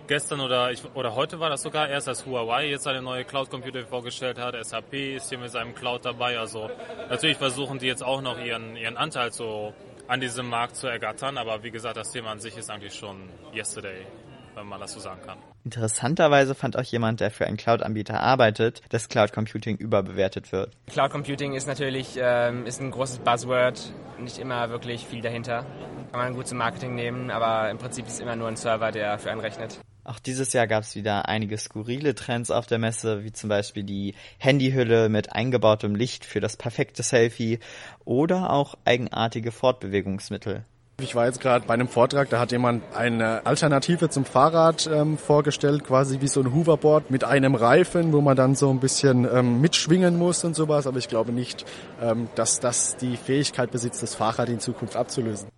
gestern oder ich, oder heute war das sogar erst, als Huawei jetzt seine neue Cloud Computer vorgestellt hat. SAP ist hier mit seinem Cloud dabei. Also natürlich versuchen die jetzt auch noch ihren, ihren Anteil so an diesem Markt zu ergattern. Aber wie gesagt, das Thema an sich ist eigentlich schon yesterday, wenn man das so sagen kann. Interessanterweise fand auch jemand, der für einen Cloud-Anbieter arbeitet, dass Cloud Computing überbewertet wird. Cloud Computing ist natürlich ähm, ist ein großes Buzzword, nicht immer wirklich viel dahinter. Kann man gut zum Marketing nehmen, aber im Prinzip ist es immer nur ein Server, der für einen rechnet. Auch dieses Jahr gab es wieder einige skurrile Trends auf der Messe, wie zum Beispiel die Handyhülle mit eingebautem Licht für das perfekte Selfie oder auch eigenartige Fortbewegungsmittel. Ich war jetzt gerade bei einem Vortrag, da hat jemand eine Alternative zum Fahrrad ähm, vorgestellt, quasi wie so ein Hoverboard mit einem Reifen, wo man dann so ein bisschen ähm, mitschwingen muss und sowas. Aber ich glaube nicht, ähm, dass das die Fähigkeit besitzt, das Fahrrad in Zukunft abzulösen.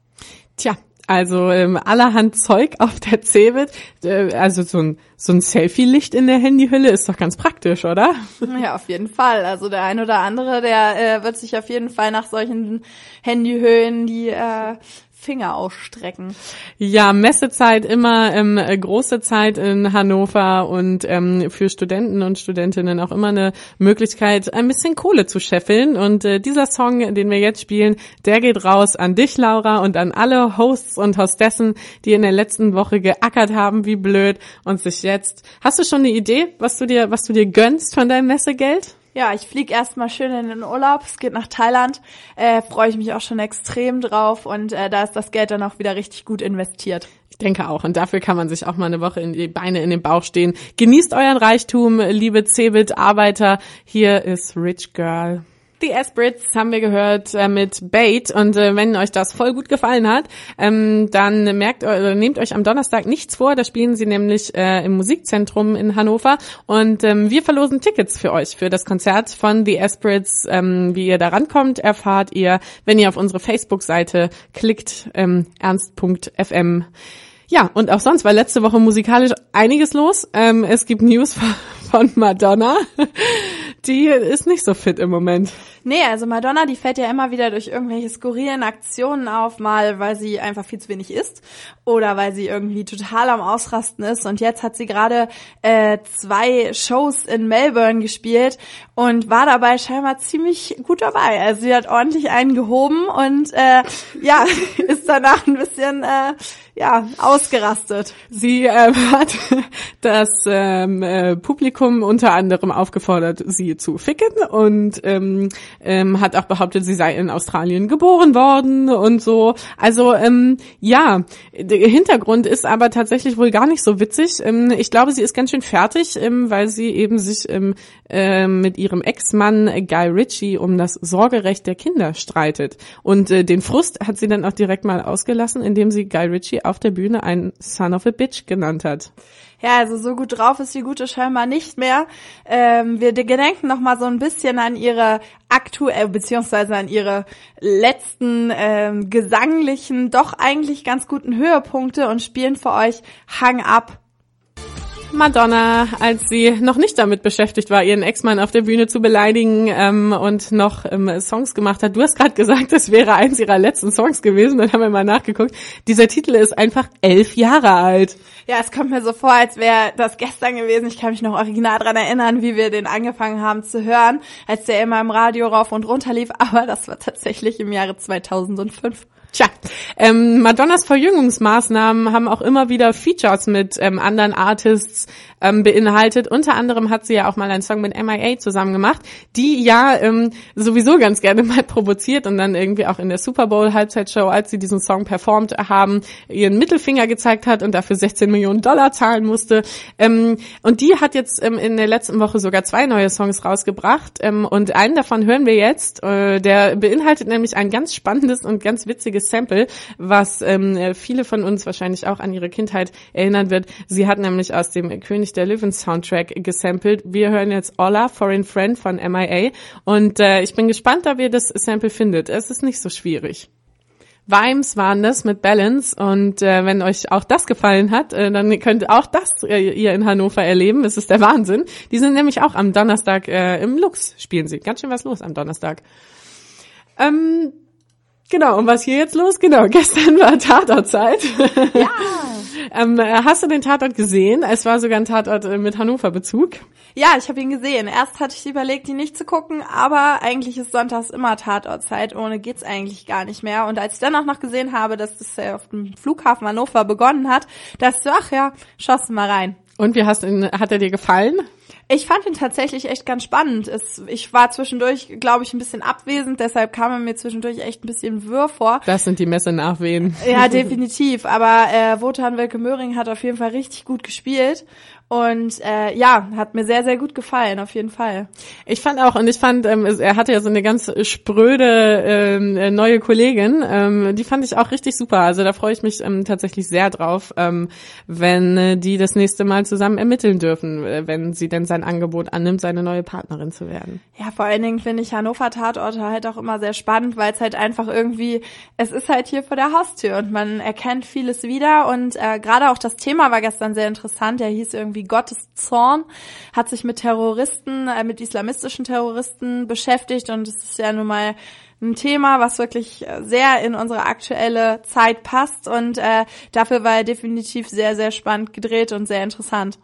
Tja, also ähm, allerhand Zeug auf der Cebit. Äh, also so ein, so ein Selfie-Licht in der Handyhülle ist doch ganz praktisch, oder? Ja, auf jeden Fall. Also der ein oder andere, der äh, wird sich auf jeden Fall nach solchen Handyhüllen die äh, Finger ausstrecken. Ja, Messezeit immer ähm, große Zeit in Hannover und ähm, für Studenten und Studentinnen auch immer eine Möglichkeit, ein bisschen Kohle zu scheffeln. Und äh, dieser Song, den wir jetzt spielen, der geht raus an dich, Laura, und an alle Hosts und Hostessen, die in der letzten Woche geackert haben, wie blöd und sich jetzt. Hast du schon eine Idee, was du dir, was du dir gönnst von deinem Messegeld? Ja, ich fliege erstmal schön in den Urlaub. Es geht nach Thailand. Äh, Freue ich mich auch schon extrem drauf und äh, da ist das Geld dann auch wieder richtig gut investiert. Ich denke auch. Und dafür kann man sich auch mal eine Woche in die Beine in den Bauch stehen. Genießt euren Reichtum, liebe Cebit-Arbeiter. Hier ist Rich Girl. Die Espritz haben wir gehört äh, mit Bait und äh, wenn euch das voll gut gefallen hat, ähm, dann merkt oder nehmt euch am Donnerstag nichts vor. Da spielen sie nämlich äh, im Musikzentrum in Hannover und ähm, wir verlosen Tickets für euch für das Konzert von The Espritz. Ähm, wie ihr da rankommt, erfahrt ihr, wenn ihr auf unsere Facebook-Seite klickt, ähm, ernst.fm. Ja, und auch sonst war letzte Woche musikalisch einiges los. Ähm, es gibt News *laughs* von Madonna. Die ist nicht so fit im Moment. Nee, also Madonna, die fällt ja immer wieder durch irgendwelche skurrilen Aktionen auf, mal weil sie einfach viel zu wenig isst oder weil sie irgendwie total am Ausrasten ist. Und jetzt hat sie gerade äh, zwei Shows in Melbourne gespielt und war dabei scheinbar ziemlich gut dabei. Also sie hat ordentlich einen gehoben und äh, ja, *laughs* ist danach ein bisschen äh, ja ausgerastet. Sie äh, *laughs* hat das ähm, äh, Publikum unter anderem aufgefordert, sie zu ficken und ähm, ähm, hat auch behauptet, sie sei in Australien geboren worden und so. Also ähm, ja, der Hintergrund ist aber tatsächlich wohl gar nicht so witzig. Ähm, ich glaube, sie ist ganz schön fertig, ähm, weil sie eben sich ähm, äh, mit ihrem Ex-Mann Guy Ritchie um das Sorgerecht der Kinder streitet. Und äh, den Frust hat sie dann auch direkt mal ausgelassen, indem sie Guy Ritchie auf der Bühne einen Son of a Bitch genannt hat. Ja, also so gut drauf ist die Gute scheinbar nicht mehr. Ähm, wir gedenken noch mal so ein bisschen an ihre aktuell beziehungsweise an ihre letzten ähm, gesanglichen, doch eigentlich ganz guten Höhepunkte und spielen für euch Hang Up Madonna, als sie noch nicht damit beschäftigt war, ihren Ex-Mann auf der Bühne zu beleidigen ähm, und noch ähm, Songs gemacht hat. Du hast gerade gesagt, das wäre eins ihrer letzten Songs gewesen. Dann haben wir mal nachgeguckt. Dieser Titel ist einfach elf Jahre alt. Ja, es kommt mir so vor, als wäre das gestern gewesen. Ich kann mich noch original dran erinnern, wie wir den angefangen haben zu hören, als der immer im Radio rauf und runter lief. Aber das war tatsächlich im Jahre 2005. Tja, ähm, Madonnas Verjüngungsmaßnahmen haben auch immer wieder Features mit ähm, anderen Artists ähm, beinhaltet. Unter anderem hat sie ja auch mal einen Song mit MIA zusammen gemacht, die ja ähm, sowieso ganz gerne *laughs* mal provoziert und dann irgendwie auch in der Super Bowl Halbzeitshow, als sie diesen Song performt haben, ihren Mittelfinger gezeigt hat und dafür 16 Millionen Dollar zahlen musste. Ähm, und die hat jetzt ähm, in der letzten Woche sogar zwei neue Songs rausgebracht ähm, und einen davon hören wir jetzt. Äh, der beinhaltet nämlich ein ganz spannendes und ganz witziges lustiges Sample, was ähm, viele von uns wahrscheinlich auch an ihre Kindheit erinnern wird. Sie hat nämlich aus dem König der Löwen Soundtrack gesampelt. Wir hören jetzt Ola, Foreign Friend von MIA und äh, ich bin gespannt, ob ihr das Sample findet. Es ist nicht so schwierig. Vimes waren das mit Balance und äh, wenn euch auch das gefallen hat, äh, dann könnt auch das äh, ihr in Hannover erleben. Es ist der Wahnsinn. Die sind nämlich auch am Donnerstag äh, im Lux spielen sie. Ganz schön was los am Donnerstag. Ähm, Genau, und was hier jetzt los? Genau, *laughs* gestern war Tatortzeit. Ja. *laughs* ähm, hast du den Tatort gesehen? Es war sogar ein Tatort äh, mit Hannover-Bezug. Ja, ich habe ihn gesehen. Erst hatte ich überlegt, ihn nicht zu gucken, aber eigentlich ist sonntags immer Tatortzeit. Ohne geht's eigentlich gar nicht mehr. Und als ich dann auch noch gesehen habe, dass das auf dem Flughafen Hannover begonnen hat, dachte ich so, ach ja, schaust du mal rein. Und wie hast ihn, hat er dir gefallen? Ich fand ihn tatsächlich echt ganz spannend. Es, ich war zwischendurch, glaube ich, ein bisschen abwesend, deshalb kam er mir zwischendurch echt ein bisschen wirr vor. Das sind die Messe-Nachwehen. Ja, definitiv. Aber äh, Wotan Welke Möhring hat auf jeden Fall richtig gut gespielt. Und äh, ja, hat mir sehr, sehr gut gefallen, auf jeden Fall. Ich fand auch, und ich fand, ähm, er hatte ja so eine ganz spröde ähm, äh, neue Kollegin, ähm, die fand ich auch richtig super. Also da freue ich mich ähm, tatsächlich sehr drauf, ähm, wenn äh, die das nächste Mal zusammen ermitteln dürfen, äh, wenn sie denn sein Angebot annimmt, seine neue Partnerin zu werden. Ja, vor allen Dingen finde ich Hannover Tatorte halt auch immer sehr spannend, weil es halt einfach irgendwie, es ist halt hier vor der Haustür und man erkennt vieles wieder und äh, gerade auch das Thema war gestern sehr interessant. Der hieß irgendwie wie Gottes Zorn, hat sich mit Terroristen, äh, mit islamistischen Terroristen beschäftigt und es ist ja nun mal ein Thema, was wirklich äh, sehr in unsere aktuelle Zeit passt und äh, dafür war er definitiv sehr, sehr spannend gedreht und sehr interessant.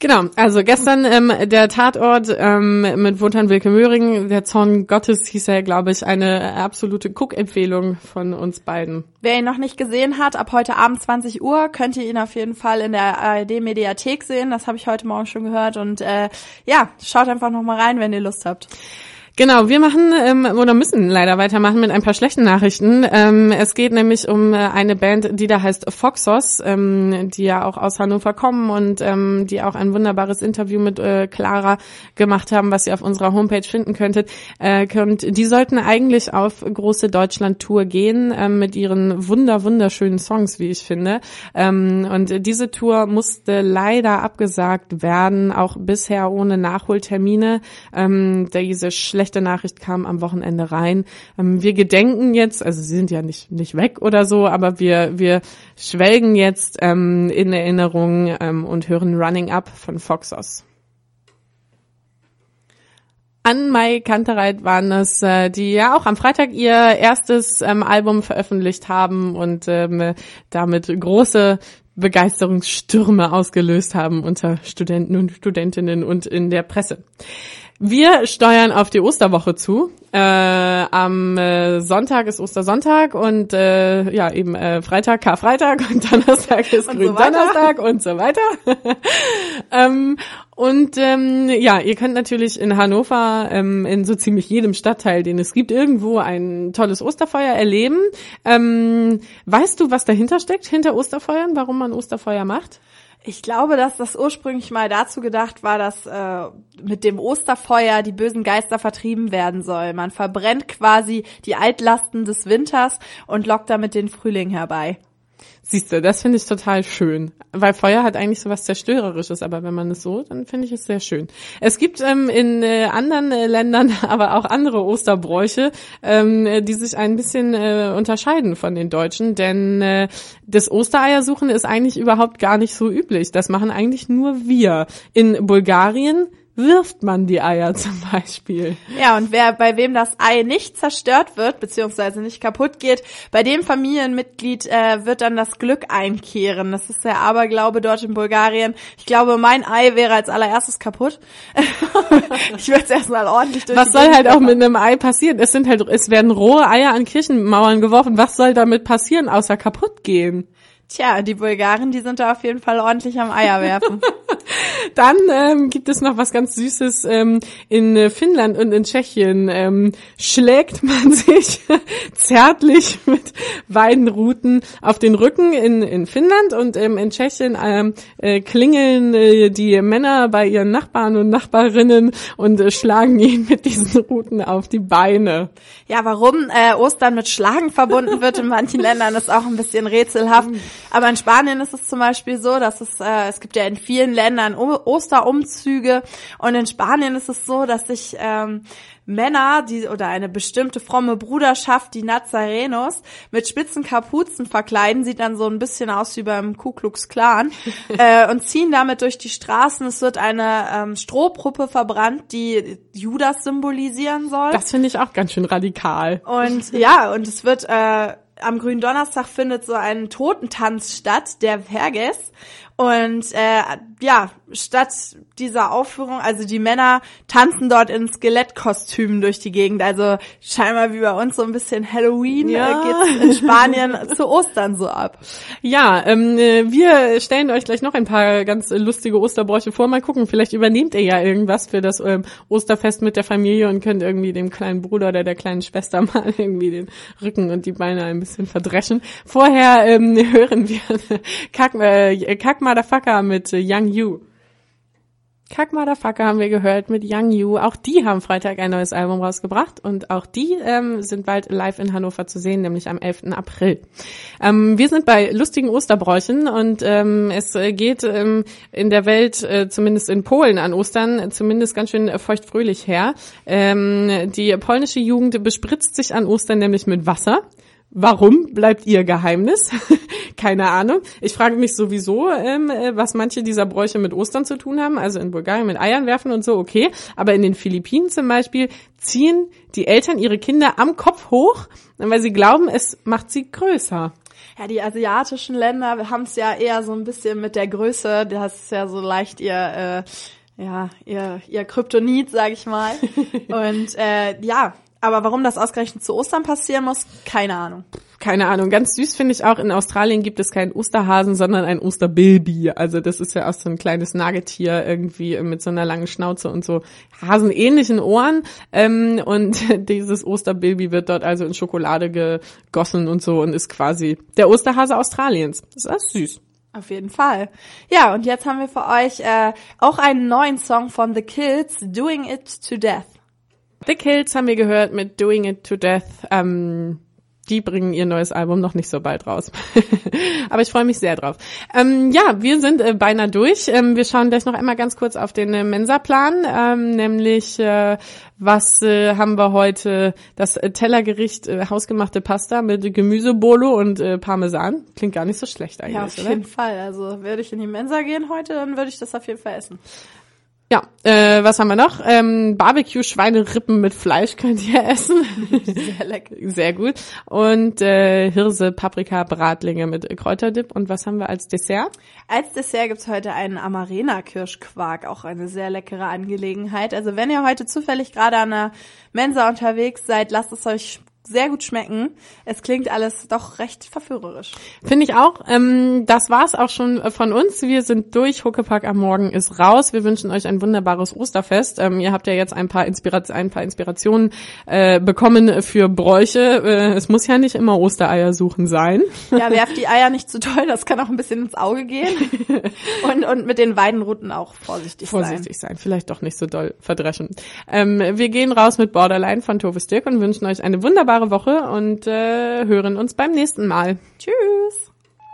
Genau, also gestern ähm, der Tatort ähm, mit Wotan Wilke Möhring, der Zorn Gottes hieß er, glaube ich, eine absolute Cook-Empfehlung von uns beiden. Wer ihn noch nicht gesehen hat, ab heute Abend 20 Uhr könnt ihr ihn auf jeden Fall in der ARD-Mediathek sehen. Das habe ich heute Morgen schon gehört. Und äh, ja, schaut einfach noch mal rein, wenn ihr Lust habt. Genau, wir machen ähm, oder müssen leider weitermachen mit ein paar schlechten Nachrichten. Ähm, es geht nämlich um äh, eine Band, die da heißt Foxos, ähm, die ja auch aus Hannover kommen und ähm, die auch ein wunderbares Interview mit äh, Clara gemacht haben, was ihr auf unserer Homepage finden könntet. Äh, könnt, die sollten eigentlich auf große Deutschland-Tour gehen äh, mit ihren wunder wunderschönen Songs, wie ich finde. Ähm, und diese Tour musste leider abgesagt werden, auch bisher ohne Nachholtermine. Ähm, diese schlechte schlechte Nachricht kam am Wochenende rein. Ähm, wir gedenken jetzt, also sie sind ja nicht, nicht weg oder so, aber wir, wir schwelgen jetzt ähm, in Erinnerung ähm, und hören Running Up von Foxos. An Mai Kantereit waren es, äh, die ja auch am Freitag ihr erstes ähm, Album veröffentlicht haben und ähm, damit große Begeisterungsstürme ausgelöst haben unter Studenten und Studentinnen und in der Presse. Wir steuern auf die Osterwoche zu. Äh, am äh, Sonntag ist Ostersonntag und äh, ja eben äh, Freitag Karfreitag und Donnerstag ist Gründonnerstag so und so weiter. *laughs* ähm, und ähm, ja, ihr könnt natürlich in Hannover ähm, in so ziemlich jedem Stadtteil, den es gibt, irgendwo ein tolles Osterfeuer erleben. Ähm, weißt du, was dahinter steckt, hinter Osterfeuern, warum man Osterfeuer macht? Ich glaube, dass das ursprünglich mal dazu gedacht war, dass äh, mit dem Osterfeuer die bösen Geister vertrieben werden soll. Man verbrennt quasi die Altlasten des Winters und lockt damit den Frühling herbei. Siehst du, das finde ich total schön. Weil Feuer hat eigentlich so was Zerstörerisches, aber wenn man es so, dann finde ich es sehr schön. Es gibt ähm, in äh, anderen äh, Ländern *laughs* aber auch andere Osterbräuche, ähm, die sich ein bisschen äh, unterscheiden von den Deutschen, denn äh, das Ostereiersuchen ist eigentlich überhaupt gar nicht so üblich. Das machen eigentlich nur wir. In Bulgarien wirft man die Eier *laughs* zum Beispiel. Ja, und wer bei wem das Ei nicht zerstört wird, beziehungsweise nicht kaputt geht, bei dem Familienmitglied äh, wird dann das Glück einkehren. Das ist der Aberglaube dort in Bulgarien. Ich glaube, mein Ei wäre als allererstes kaputt. *laughs* ich würde es erstmal ordentlich durch Was soll halt auch mit einem Ei passieren? Es sind halt, es werden rohe Eier an Kirchenmauern geworfen. Was soll damit passieren, außer kaputt gehen? Tja, die Bulgaren, die sind da auf jeden Fall ordentlich am Eier werfen. *laughs* Dann ähm, gibt es noch was ganz Süßes. Ähm, in äh, Finnland und in Tschechien ähm, schlägt man *laughs* sich zärtlich mit Weidenruten auf den Rücken in, in Finnland und ähm, in Tschechien ähm, äh, klingeln äh, die Männer bei ihren Nachbarn und Nachbarinnen und äh, schlagen ihn mit diesen Ruten auf die Beine. Ja, warum äh, Ostern mit Schlagen verbunden wird in manchen *laughs* Ländern, ist auch ein bisschen rätselhaft. Aber in Spanien ist es zum Beispiel so, dass es, äh, es gibt ja in vielen Ländern Osterumzüge und in Spanien ist es so, dass sich ähm, Männer, die oder eine bestimmte fromme Bruderschaft, die Nazarenos, mit spitzen Kapuzen verkleiden, sieht dann so ein bisschen aus wie beim Ku Klux Klan *laughs* äh, und ziehen damit durch die Straßen. Es wird eine ähm, Strohpuppe verbrannt, die Judas symbolisieren soll. Das finde ich auch ganz schön radikal. Und ja, und es wird äh, am grünen Donnerstag findet so ein Totentanz statt, der Verges. Und äh, ja, statt dieser Aufführung, also die Männer tanzen dort in Skelettkostümen durch die Gegend. Also scheinbar wie bei uns so ein bisschen Halloween ja. äh, geht's in Spanien *laughs* zu Ostern so ab. Ja, ähm, äh, wir stellen euch gleich noch ein paar ganz lustige Osterbräuche vor. Mal gucken, vielleicht übernehmt ihr ja irgendwas für das ähm, Osterfest mit der Familie und könnt irgendwie dem kleinen Bruder oder der kleinen Schwester *laughs* mal irgendwie den Rücken und die Beine ein bisschen verdreschen. Vorher ähm, *laughs* hören wir Kack, äh, Kack Motherfucker mit äh, Young You. Kack Motherfucker haben wir gehört mit Young You. Auch die haben Freitag ein neues Album rausgebracht und auch die ähm, sind bald live in Hannover zu sehen, nämlich am 11. April. Ähm, wir sind bei lustigen Osterbräuchen und ähm, es geht ähm, in der Welt, äh, zumindest in Polen an Ostern, zumindest ganz schön feuchtfröhlich her. Ähm, die polnische Jugend bespritzt sich an Ostern nämlich mit Wasser. Warum bleibt ihr Geheimnis? *laughs* Keine Ahnung. Ich frage mich sowieso, ähm, äh, was manche dieser Bräuche mit Ostern zu tun haben. Also in Bulgarien mit Eiern werfen und so, okay. Aber in den Philippinen zum Beispiel ziehen die Eltern ihre Kinder am Kopf hoch, weil sie glauben, es macht sie größer. Ja, die asiatischen Länder haben es ja eher so ein bisschen mit der Größe, das ist ja so leicht ihr, äh, ja, ihr, ihr Kryptonit, sag ich mal. *laughs* Und äh, ja, aber warum das ausgerechnet zu Ostern passieren muss, keine Ahnung. Keine Ahnung. Ganz süß finde ich auch, in Australien gibt es keinen Osterhasen, sondern ein Osterbaby. Also das ist ja auch so ein kleines Nagetier irgendwie mit so einer langen Schnauze und so hasenähnlichen Ohren. Ähm, und *laughs* dieses Osterbaby wird dort also in Schokolade gegossen und so und ist quasi der Osterhase Australiens. Das ist auch süß. Auf jeden Fall. Ja, und jetzt haben wir für euch äh, auch einen neuen Song von The Kills, Doing It to Death. The Kills haben wir gehört mit Doing It to Death. Ähm, die bringen ihr neues Album noch nicht so bald raus. *laughs* Aber ich freue mich sehr drauf. Ähm, ja, wir sind äh, beinahe durch. Ähm, wir schauen gleich noch einmal ganz kurz auf den äh, Mensa-Plan, ähm, nämlich äh, was äh, haben wir heute? Das äh, Tellergericht äh, hausgemachte Pasta mit Gemüsebolo und äh, Parmesan. Klingt gar nicht so schlecht eigentlich, Ja, auf oder? jeden Fall. Also würde ich in die Mensa gehen heute, dann würde ich das auf jeden Fall essen. Ja, äh, was haben wir noch? Ähm, Barbecue-Schweinerippen mit Fleisch könnt ihr essen. *laughs* Sehr lecker. Sehr gut. Und äh, Hirse, Paprika, Bratlinge mit Kräuterdip. Und was haben wir als Dessert? Als Dessert gibt's heute einen Amarena-Kirschquark, auch eine sehr leckere Angelegenheit. Also wenn ihr heute zufällig gerade an der Mensa unterwegs seid, lasst es euch sehr gut schmecken. Es klingt alles doch recht verführerisch. Finde ich auch. Ähm, das war's auch schon von uns. Wir sind durch. Huckepack am Morgen ist raus. Wir wünschen euch ein wunderbares Osterfest. Ähm, ihr habt ja jetzt ein paar, Inspira ein paar Inspirationen äh, bekommen für Bräuche. Äh, es muss ja nicht immer Ostereier suchen sein. Ja, werft die Eier nicht zu doll, das kann auch ein bisschen ins Auge gehen. *laughs* Und, und mit den Weidenruten auch vorsichtig, Vorsichtig sein. Vielleicht doch nicht so doll verdreschen. Ähm, wir gehen raus mit Borderline von Tove Dirk und wünschen euch eine wunderbare Woche und äh, hören uns beim nächsten Mal. Tschüss.